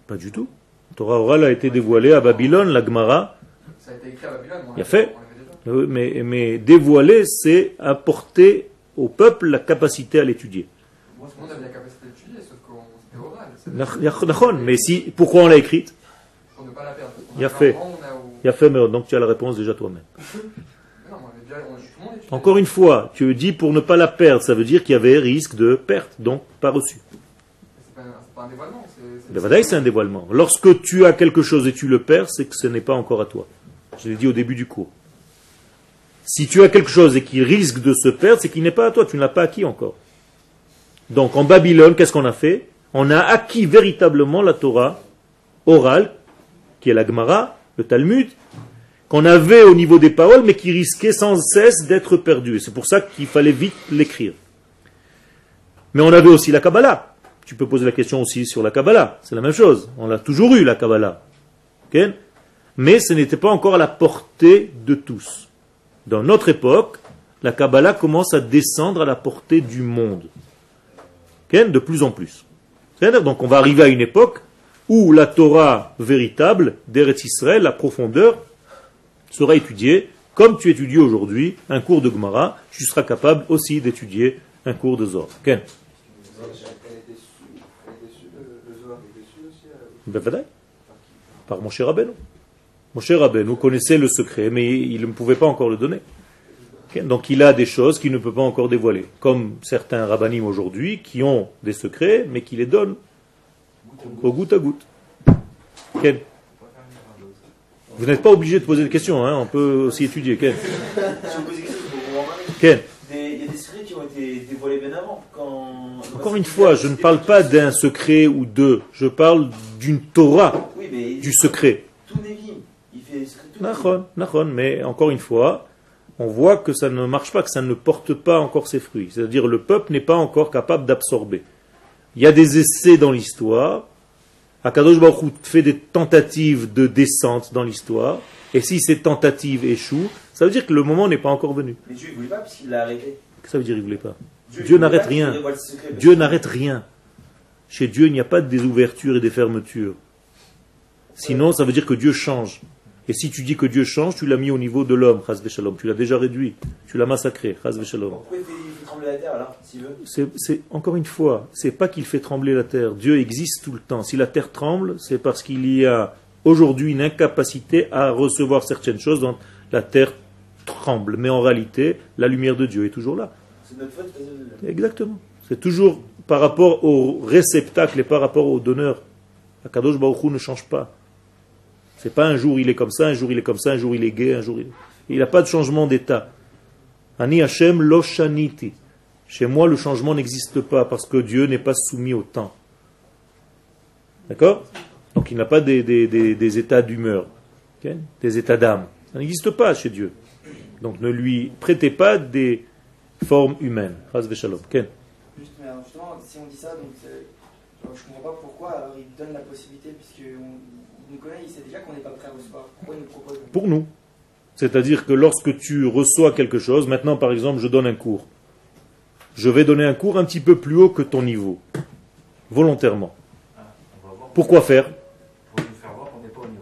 Pas du tout. La Torah orale a été dévoilée à Babylone, la Gemara. Ça a été écrit à Babylone, on Il a fait. on l'avait déjà. Mais, mais dévoiler, c'est apporter au peuple la capacité à l'étudier. Tout le monde avait la capacité d'étudier, sauf que Mais si, pourquoi on l'a écrite? Pour ne pas la perdre. Il a fait. Il a fait, mais donc tu as la réponse déjà toi-même. [LAUGHS] Encore une fois, tu dis pour ne pas la perdre, ça veut dire qu'il y avait risque de perte, donc pas reçu. C'est pas, un dévoilement. vadaï, c'est un dévoilement. Lorsque tu as quelque chose et tu le perds, c'est que ce n'est pas encore à toi. Je l'ai dit au début du cours. Si tu as quelque chose et qui risque de se perdre, c'est qu'il n'est pas à toi, tu ne l'as pas acquis encore. Donc en Babylone, qu'est-ce qu'on a fait? On a acquis véritablement la Torah orale, qui est la Gemara, le Talmud, qu'on avait au niveau des paroles, mais qui risquait sans cesse d'être perdu. C'est pour ça qu'il fallait vite l'écrire. Mais on avait aussi la Kabbalah. Tu peux poser la question aussi sur la Kabbalah. C'est la même chose. On l'a toujours eu, la Kabbalah. Mais ce n'était pas encore à la portée de tous. Dans notre époque, la Kabbalah commence à descendre à la portée du monde. De plus en plus. Donc on va arriver à une époque où la Torah véritable d'Eretz Israël, la profondeur, sera étudiée comme tu étudies aujourd'hui un cours de Gemara, tu seras capable aussi d'étudier un cours de Zohar. Okay. Ben, Par mon cher Rabbeinu. Mon cher Rabbeinu connaissait le secret, mais il ne pouvait pas encore le donner. Donc il a des choses qu'il ne peut pas encore dévoiler. Comme certains rabbinim aujourd'hui qui ont des secrets, mais qui les donnent au goutte à goutte. Ken Vous n'êtes pas obligé de poser des questions, hein, on peut aussi étudier. Ken. Ken Des- Il y a des secrets qui ont été dévoilés bien avant. Quand... Encore une fois, je ne parle pas d'un secret ou deux, je parle d'une Torah, Oui, mais du secret. tout nachon, mais encore une fois, on voit que ça ne marche pas, que ça ne porte pas encore ses fruits. C'est-à-dire le peuple n'est pas encore capable d'absorber. Il y a des essais dans l'histoire. Akadosh Baruch Hu fait des tentatives de descente dans l'histoire. Et si ces tentatives échouent, ça veut dire que le moment n'est pas encore venu. Mais Dieu, il voulait pas parce qu'il l'a arrêté. Qu'est-ce que ça veut dire il voulait pas? Dieu voulait n'arrête qu'il rien. Dieu n'arrête rien. Chez Dieu, il n'y a pas des ouvertures et des fermetures. Sinon, ça veut dire que Dieu change. Et si tu dis que Dieu change, tu l'as mis au niveau de l'homme. Tu l'as déjà réduit. Tu l'as massacré. Pourquoi il fait, trembler la terre alors, s'il veut? C'est, encore une fois, c'est pas qu'il fait trembler la terre. Dieu existe tout le temps. Si la terre tremble, c'est parce qu'il y a aujourd'hui une incapacité à recevoir certaines choses dont la terre tremble. Mais en réalité, la lumière de Dieu est toujours là. C'est notre faute Exactement. C'est toujours par rapport au réceptacle et par rapport au donneur. Akadosh Baruch Hu ne change pas. C'est pas un jour il est comme ça, un jour il est comme ça, un jour il est gay, un jour il Il n'a pas de changement d'état. Ani Hashem lo. Chez moi, le changement n'existe pas parce que Dieu n'est pas soumis au temps. D'accord? Donc il n'a pas des, des- des- états d'humeur, des états d'âme. Ça n'existe pas chez Dieu. Donc ne lui prêtez pas des formes humaines. Ken Juste, justement, si on dit ça, donc genre, je comprends pas pourquoi il donne la possibilité, puisqu'il nous connaît, il sait déjà qu'on n'est pas prêt à recevoir. Pourquoi il nous propose Pour nous. C'est-à-dire que lorsque tu reçois quelque chose, maintenant par exemple je donne un cours, je vais donner un cours un petit peu plus haut que ton niveau, volontairement. Pourquoi faire?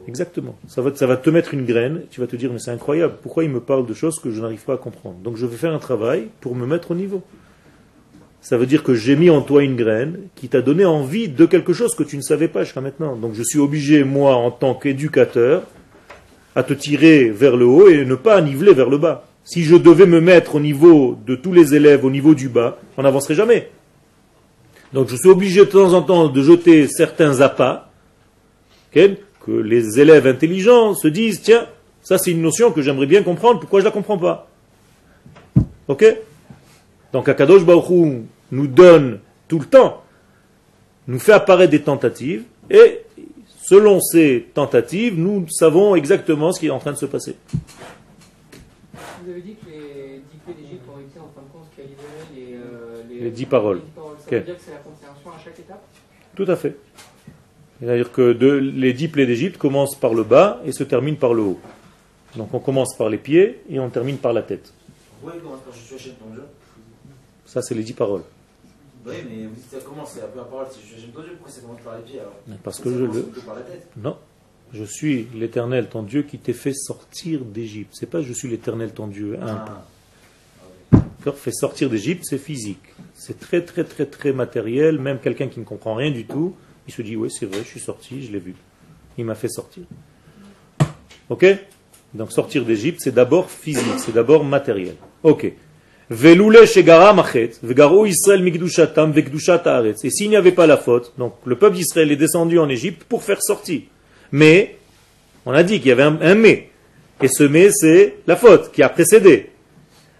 Exactement. Ça va, ça va te mettre une graine, tu vas te dire mais c'est incroyable, pourquoi il me parle de choses que je n'arrive pas à comprendre? Donc je vais faire un travail pour me mettre au niveau. Ça veut dire que j'ai mis en toi une graine qui t'a donné envie de quelque chose que tu ne savais pas jusqu'à maintenant. Donc je suis obligé, moi, en tant qu'éducateur, à te tirer vers le haut et ne pas niveler vers le bas. Si je devais me mettre au niveau de tous les élèves, au niveau du bas, on n'avancerait jamais. Donc je suis obligé de temps en temps de jeter certains appâts, que les élèves intelligents se disent, tiens, ça c'est une notion que j'aimerais bien comprendre, pourquoi je la comprends pas Ok? Donc Akadosh Baruch Hu nous donne tout le temps, nous fait apparaître des tentatives, et selon ces tentatives, nous savons exactement ce qui est en train de se passer. Vous avez dit que les dix plaies d'Égypte ont été en fin de compte ce qui a libéré Les dix paroles. les dix paroles, Ça Ok. veut dire que c'est la compréhension à chaque étape? Tout à fait. C'est-à-dire que de- les dix plaies d'Égypte commencent par le bas et se terminent par le haut. Donc on commence par les pieds et on termine par la tête. Oui, comment quand je suis ton Dieu Ça, c'est les dix paroles. Oui, mais vous dites ça commence, c'est la première parole, c'est je ton Dieu, pourquoi ça commence par les pieds alors Parce que je le... par la tête. Non. Je suis l'éternel ton Dieu qui t'ai fait sortir d'Égypte. C'est pas je suis l'éternel ton Dieu. Un. Ah. D'accord Fait sortir d'Égypte, c'est physique. C'est très, très, très, très matériel. Même quelqu'un qui ne comprend rien du tout, il se dit Oui, c'est vrai, je suis sorti, je l'ai vu. Il m'a fait sortir. Ok? Donc sortir d'Égypte, c'est d'abord physique, c'est d'abord matériel. Ok. Shegara machet, vegaro Israël. Et s'il n'y avait pas la faute, donc le peuple d'Israël est descendu en Égypte pour faire sortir. Mais, on a dit qu'il y avait un, mais. Et ce mais, c'est la faute qui a précédé.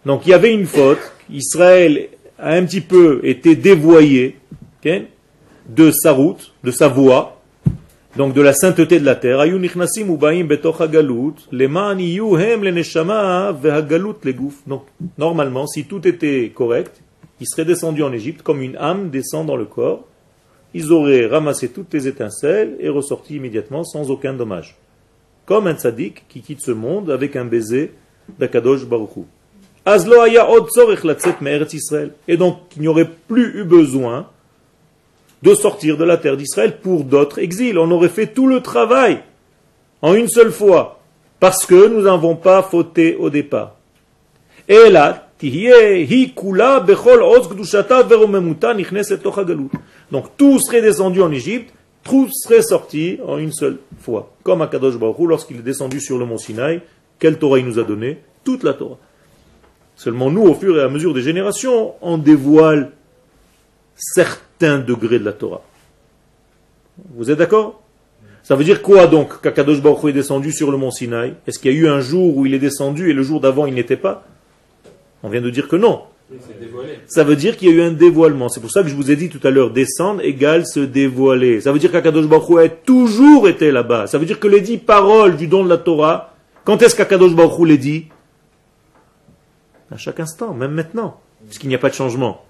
Donc il y avait une faute, Israël a un petit peu été dévoyé de sa route, de sa voie, donc de la sainteté de la terre. Donc normalement, si tout était correct, ils seraient descendus en Égypte comme une âme descend dans le corps. Ils auraient ramassé toutes les étincelles et ressorti immédiatement sans aucun dommage. Comme un tzaddik qui quitte ce monde avec un baiser d'Akadosh Baruch Hu. Az lo haya od tzorech latzet me'eretz Israël. Et donc, il n'y aurait plus eu besoin de sortir de la terre d'Israël pour d'autres exils. On aurait fait tout le travail en une seule fois, parce que nous n'avons pas fauté au départ. Et là. Donc tout serait descendu en Égypte, tout serait sorti en une seule fois. Comme Akadosh Baruch Hu, lorsqu'il est descendu sur le mont Sinaï, quelle Torah il nous a donné? Toute la Torah. Seulement nous, au fur et à mesure des générations, on dévoile certains degrés de la Torah. Vous êtes d'accord? Ça veut dire quoi donc qu'Akadosh Baruch Hu est descendu sur le mont Sinaï? Est-ce qu'il y a eu un jour où il est descendu et le jour d'avant il n'était pas? On vient de dire que non. Ça veut dire qu'il y a eu un dévoilement. C'est pour ça que je vous ai dit tout à l'heure, descendre égale se dévoiler. Ça veut dire qu'Akadosh Baruch Hu a toujours été là-bas. Ça veut dire que les dix paroles du don de la Torah, quand est-ce qu'Akadosh Baruch Hu les dit? À chaque instant, même maintenant, puisqu'il n'y a pas de changement.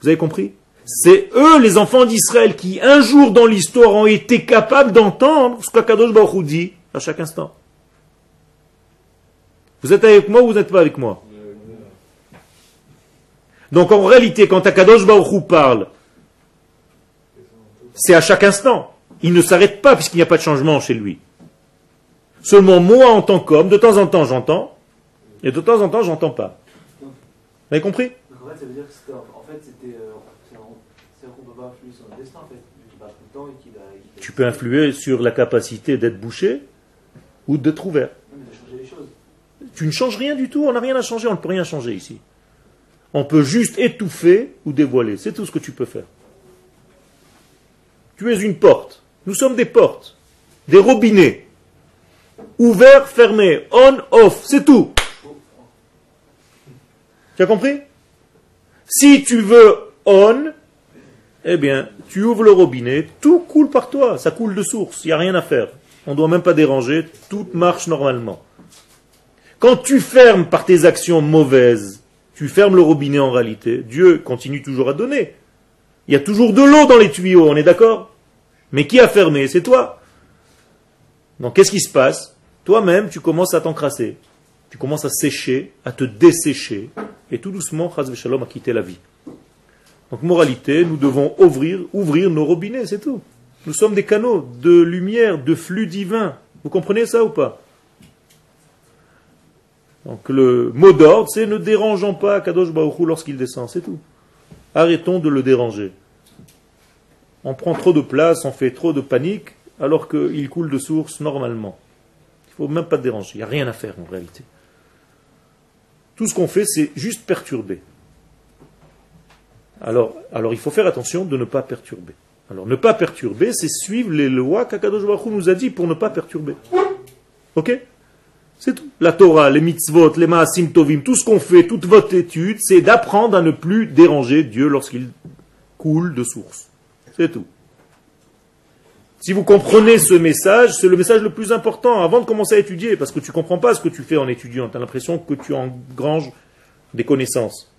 Vous avez compris? C'est eux, les enfants d'Israël, qui un jour dans l'histoire ont été capables d'entendre ce qu'Akadosh Baruch dit à chaque instant. Vous êtes avec moi ou vous n'êtes pas avec moi? Donc en réalité, quand Akadosh Baruch parle, c'est à chaque instant. Il ne s'arrête pas puisqu'il n'y a pas de changement chez lui. Seulement moi en tant qu'homme, de temps en temps j'entends, et de temps en temps j'entends pas. Vous avez compris c'était, en fait, c'était, euh, c'est un- c'est-à-dire qu'on peut pas influer sur notre destin en fait, vu qu'il parle tout le temps et qu'il a. qu'il a- Tu peux influer sur la capacité d'être bouché ou d'être ouvert. Mais les. Tu ne changes rien du tout, on n'a rien à changer, on ne peut rien changer ici. On peut juste étouffer ou dévoiler, c'est tout ce que tu peux faire. Tu es une porte, nous sommes des portes, des robinets, ouverts, fermés, on, off, c'est tout. Tu as compris? Si tu veux on, eh bien, tu ouvres le robinet, tout coule par toi, ça coule de source, il n'y a rien à faire. On ne doit même pas déranger, tout marche normalement. Quand tu fermes par tes actions mauvaises, tu fermes le robinet en réalité, Dieu continue toujours à donner. Il y a toujours de l'eau dans les tuyaux, on est d'accord? Mais qui a fermé? C'est toi. Donc qu'est-ce qui se passe? Toi-même, tu commences à t'encrasser. Tu commences à sécher, à te dessécher, et tout doucement, Chaz Shalom a quitté la vie. Donc moralité, nous devons ouvrir, ouvrir nos robinets, c'est tout. Nous sommes des canaux de lumière, de flux divin. Vous comprenez ça ou pas? Donc le mot d'ordre, c'est ne dérangeons pas Kadosh Baruch Hu lorsqu'il descend, c'est tout. Arrêtons de le déranger. On prend trop de place, on fait trop de panique, alors qu'il coule de source normalement. Il ne faut même pas déranger, il n'y a rien à faire en réalité. Tout ce qu'on fait, c'est juste perturber. Alors, il faut faire attention de ne pas perturber. Alors ne pas perturber, c'est suivre les lois qu'Akadosh Baruch nous a dit pour ne pas perturber. Ok? C'est tout. La Torah, les mitzvot, les maasim tovim, tout ce qu'on fait, toute votre étude, c'est d'apprendre à ne plus déranger Dieu lorsqu'il coule de source. C'est tout. Si vous comprenez ce message, c'est le message le plus important avant de commencer à étudier, parce que tu ne comprends pas ce que tu fais en étudiant. Tu as l'impression que tu engranges des connaissances.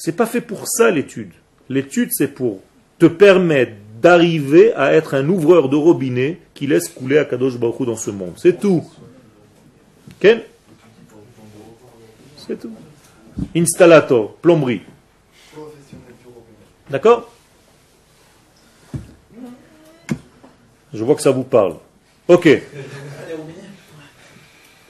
C'est pas fait pour ça l'étude. L'étude, c'est pour te permettre d'arriver à être un ouvreur de robinet qui laisse couler à Kadosh Baruch dans ce monde. C'est tout. Ken? C'est tout. Installator, plomberie. D'accord? Je vois que ça vous parle. Ok.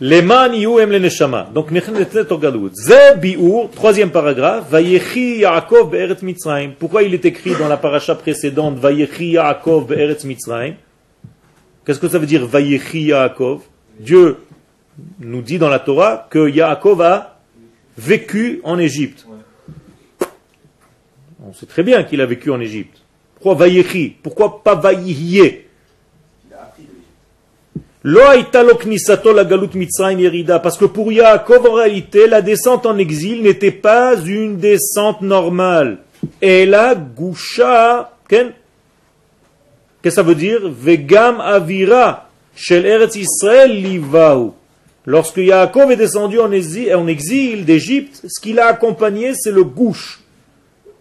Leman yuem le neshama. Donc, nechnetet o galut. Ze bi'ur, troisième paragraphe, Vayechi Yaakov be'eretz Mitzrayim. Pourquoi il est écrit dans la paracha précédente, Vayechi Yaakov be'eretz Mitzrayim? Qu'est-ce que ça veut dire, Vayechi Yaakov? Dieu nous dit dans la Torah que Yaakov a vécu en Égypte. On sait très bien qu'il a vécu en Égypte. Pourquoi Vayechi? Pourquoi pas Vayihiye Il a appris de lui. Lo haïta lo knisato la galut Mitzrayim yerida. Parce que pour Yaakov, en réalité, la descente en exil n'était pas une descente normale. Et la gusha, Qu'est-ce que ça veut dire? Vegam avira shel Eretz Israël livahu. Lorsque Yaakov est descendu en exil, en exil d'Égypte, ce qu'il a accompagné, c'est le gouche.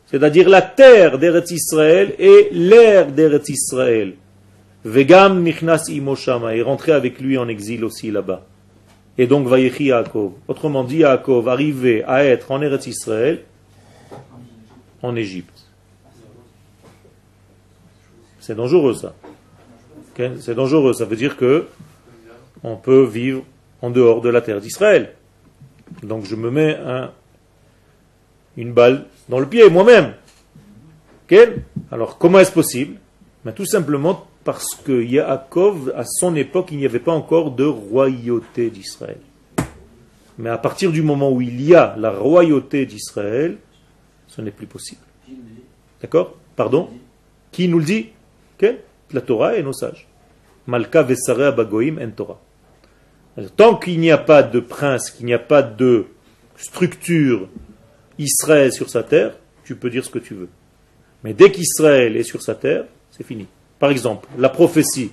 C'est-à-dire la terre d'Eretz Israël et l'air d'Eretz Israël. Vegam nichnas imo shama, est rentré avec lui en exil aussi là-bas. Et donc Vayechi Yaakov. Autrement dit, Yaakov arrivait à être en Eretz Israël, en Égypte. C'est dangereux ça. C'est dangereux. Ça veut dire que on peut vivre en dehors de la terre d'Israël. Donc je me mets un- une balle dans le pied moi-même. Ok? Alors comment est-ce possible? Ben, Tout simplement parce que Yaakov, à son époque, il n'y avait pas encore de royauté d'Israël. Mais à partir du moment où il y a la royauté d'Israël, ce n'est plus possible. D'accord? Pardon? Qui nous le dit? La Torah et nos sages. Malka vesare abagoim en Torah. Tant qu'il n'y a pas de prince, qu'il n'y a pas de structure Israël sur sa terre, tu peux dire ce que tu veux. Mais dès qu'Israël est sur sa terre, c'est fini. Par exemple, la prophétie,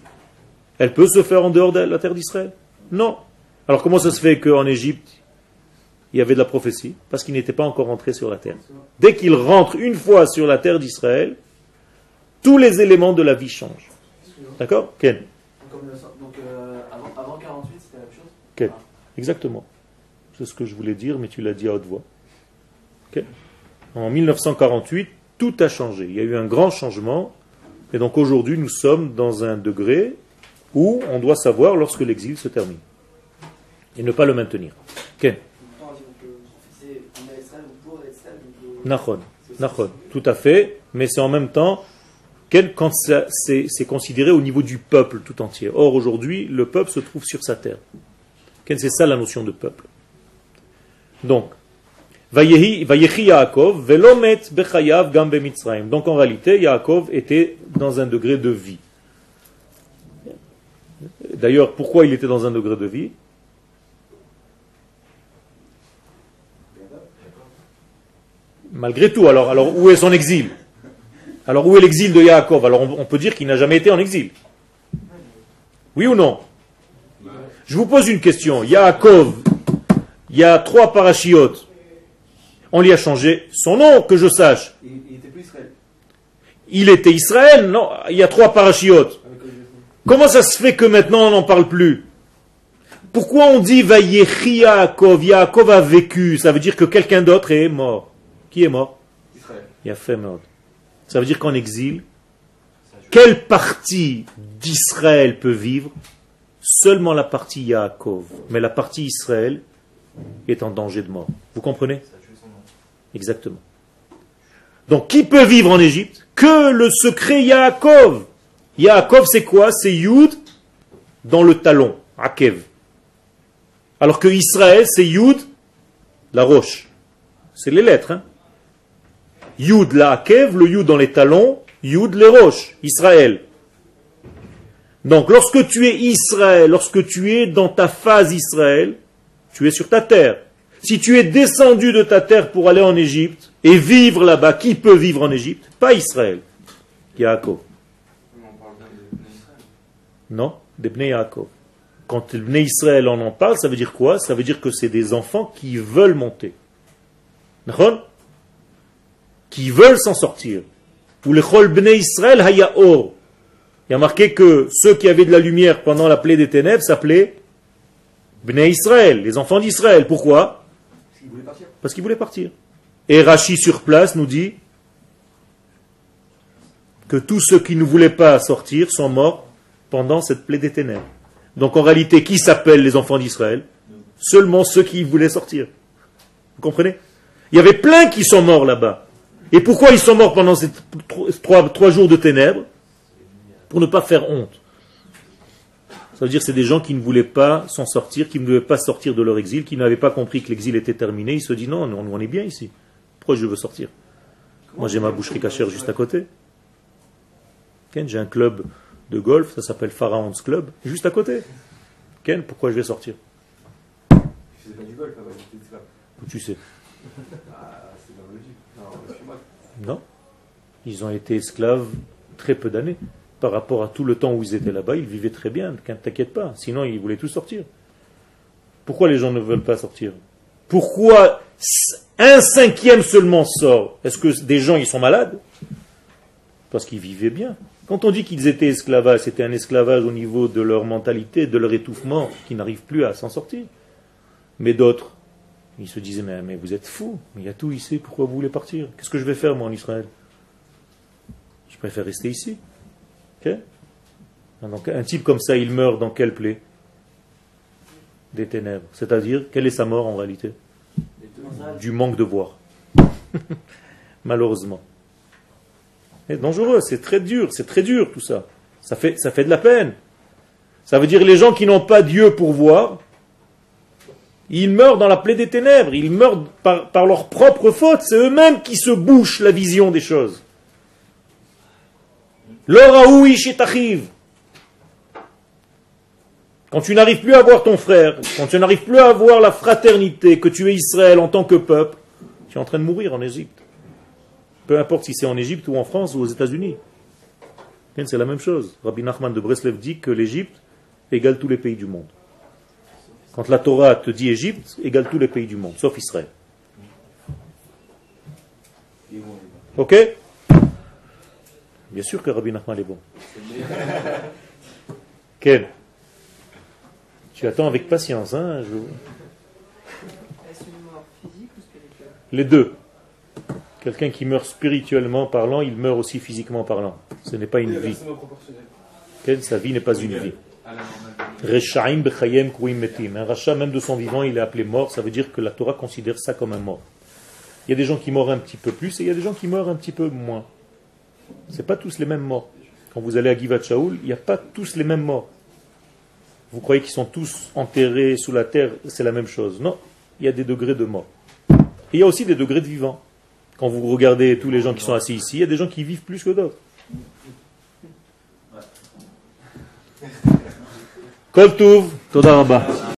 elle peut se faire en dehors de la terre d'Israël? Non. Alors comment ça se fait qu'en Égypte, il y avait de la prophétie? Parce qu'il n'était pas encore rentré sur la terre. Dès qu'il rentre une fois sur la terre d'Israël, tous les éléments de la vie changent. D'accord? Ken donc euh, avant, avant 48, c'était la même chose? Ken. Exactement. C'est ce que je voulais dire, mais tu l'as dit à haute voix. En 1948, tout a changé. Il y a eu un grand changement. Et donc aujourd'hui, nous sommes dans un degré où on doit savoir lorsque l'exil se termine. Et ne pas le maintenir. Nachon. Tout à fait. Mais c'est en même temps quel- quand c'est considéré au niveau du peuple tout entier. Or, aujourd'hui, le peuple se trouve sur sa terre. C'est ça la notion de peuple. Donc, Donc, en réalité, Yaakov était dans un degré de vie. D'ailleurs, pourquoi il était dans un degré de vie? Malgré tout, alors, alors où est son exil? Alors où est l'exil de Yaakov? Alors on, on peut dire qu'il n'a jamais été en exil. Oui ou non? Je vous pose une question. Yaakov, il y a trois parachiotes. On lui a changé son nom, que je sache. Il, il était plus Israël. Il était Israël, non Il y a trois parachiotes. Comment ça se fait que maintenant on n'en parle plus? Pourquoi on dit Vayechi Yaakov Yaakov a vécu? Ça veut dire que quelqu'un d'autre est mort. Qui est mort? Israël. Il a fait mort. Ça veut dire qu'en exil, quelle partie d'Israël peut vivre? Seulement la partie Yaakov. Mais la partie Israël est en danger de mort. Vous comprenez Ça a tué son nom. Exactement. Donc qui peut vivre en Égypte? Que le secret Yaakov. Yaakov c'est quoi? C'est Yud dans le talon, Akev. Alors que Israël c'est Yud, la roche. C'est les lettres. Hein Yud la Akev, le Yud dans les talons, Yud les roches, Israël. Donc lorsque tu es Israël, lorsque tu es dans ta phase Israël, tu es sur ta terre. Si tu es descendu de ta terre pour aller en Égypte et vivre là-bas, qui peut vivre en Égypte? Pas Israël. Yaakov. Non, des Bnei Yaakov. Quand Bnei Israël en en parle, ça veut dire quoi? Ça veut dire que c'est des enfants qui veulent monter. Qui veulent s'en sortir. Ou le Bnei Israël. Il y a marqué que ceux qui avaient de la lumière pendant la plaie des ténèbres s'appelaient Bnei Israël, les enfants d'Israël. Pourquoi? Parce qu'il voulait partir. Et Rachi sur place nous dit que tous ceux qui ne voulaient pas sortir sont morts pendant cette plaie des ténèbres. Donc en réalité, qui s'appellent les enfants d'Israël? Seulement ceux qui voulaient sortir. Vous comprenez? Il y avait plein qui sont morts là-bas. Et pourquoi ils sont morts pendant ces tro- trois, trois jours de ténèbres? Pour ne pas faire honte. Ça veut dire que c'est des gens qui ne voulaient pas s'en sortir, qui ne voulaient pas sortir de leur exil, qui n'avaient pas compris que l'exil était terminé. Ils se disent non, non, on est bien ici. Pourquoi je veux sortir? Moi j'ai ma boucherie cachère juste à côté. Ken, j'ai un club de golf, ça s'appelle Pharaon's Club, juste à côté. Ken, pourquoi je vais sortir? Il faisait pas du golf avant. Où Tu sais. Ah, c'est dans logique. Non, excuse-moi. Non. Ils ont été esclaves très peu d'années. Par rapport à tout le temps où ils étaient là-bas, ils vivaient très bien, ne t'inquiète pas. Sinon, ils voulaient tous sortir. Pourquoi les gens ne veulent pas sortir? Pourquoi un cinquième seulement sort? Est-ce que des gens, ils sont malades? Parce qu'ils vivaient bien. Quand on dit qu'ils étaient esclavages, c'était un esclavage au niveau de leur mentalité, de leur étouffement, qui n'arrivent plus à s'en sortir. Mais d'autres, ils se disaient, mais, mais vous êtes fous, mais il y a tout ici, pourquoi vous voulez partir? Qu'est-ce que je vais faire moi en Israël? Je préfère rester ici. Donc un type comme ça, il meurt dans quelle plaie? Des ténèbres. C'est-à-dire, quelle est sa mort en réalité? Du manque de voir. [LAUGHS] Malheureusement. C'est dangereux, c'est très dur, c'est très dur tout ça. Ça fait, ça fait de la peine. Ça veut dire les gens qui n'ont pas Dieu pour voir, ils meurent dans la plaie des ténèbres, ils meurent par, par leur propre faute, c'est eux-mêmes qui se bouchent la vision des choses. L'oraoui t'arrive. Quand tu n'arrives plus à voir ton frère, quand tu n'arrives plus à voir la fraternité, que tu es Israël en tant que peuple, tu es en train de mourir en Égypte. Peu importe si c'est en Égypte ou en France ou aux États-Unis. C'est la même chose. Rabbi Nachman de Breslev dit que l'Égypte égale tous les pays du monde. Quand la Torah te dit Égypte, égale tous les pays du monde, sauf Israël. Ok? Bien sûr que Rabbi Nachman est bon. Quel Tu attends avec patience, hein je- Est-ce une mort physique ou spirituelle? Les deux. Quelqu'un qui meurt spirituellement parlant, il meurt aussi physiquement parlant. Ce n'est pas une vie. Quelle Sa vie n'est pas une vie. Bechayem metim. Un rachat, même de son vivant, il est appelé mort. Ça veut dire que la Torah considère ça comme un mort. Il y a des gens qui meurent un petit peu plus et il y a des gens qui meurent un petit peu moins. C'est pas tous les mêmes morts. Quand vous allez à Givat Shaul, il n'y a pas tous les mêmes morts. Vous croyez qu'ils sont tous enterrés sous la terre, c'est la même chose. Non, il y a des degrés de mort. Et il y a aussi des degrés de vivant. Quand vous regardez tous les gens qui sont assis ici, il y a des gens qui vivent plus que d'autres. Kol Tov, Toda Rabba.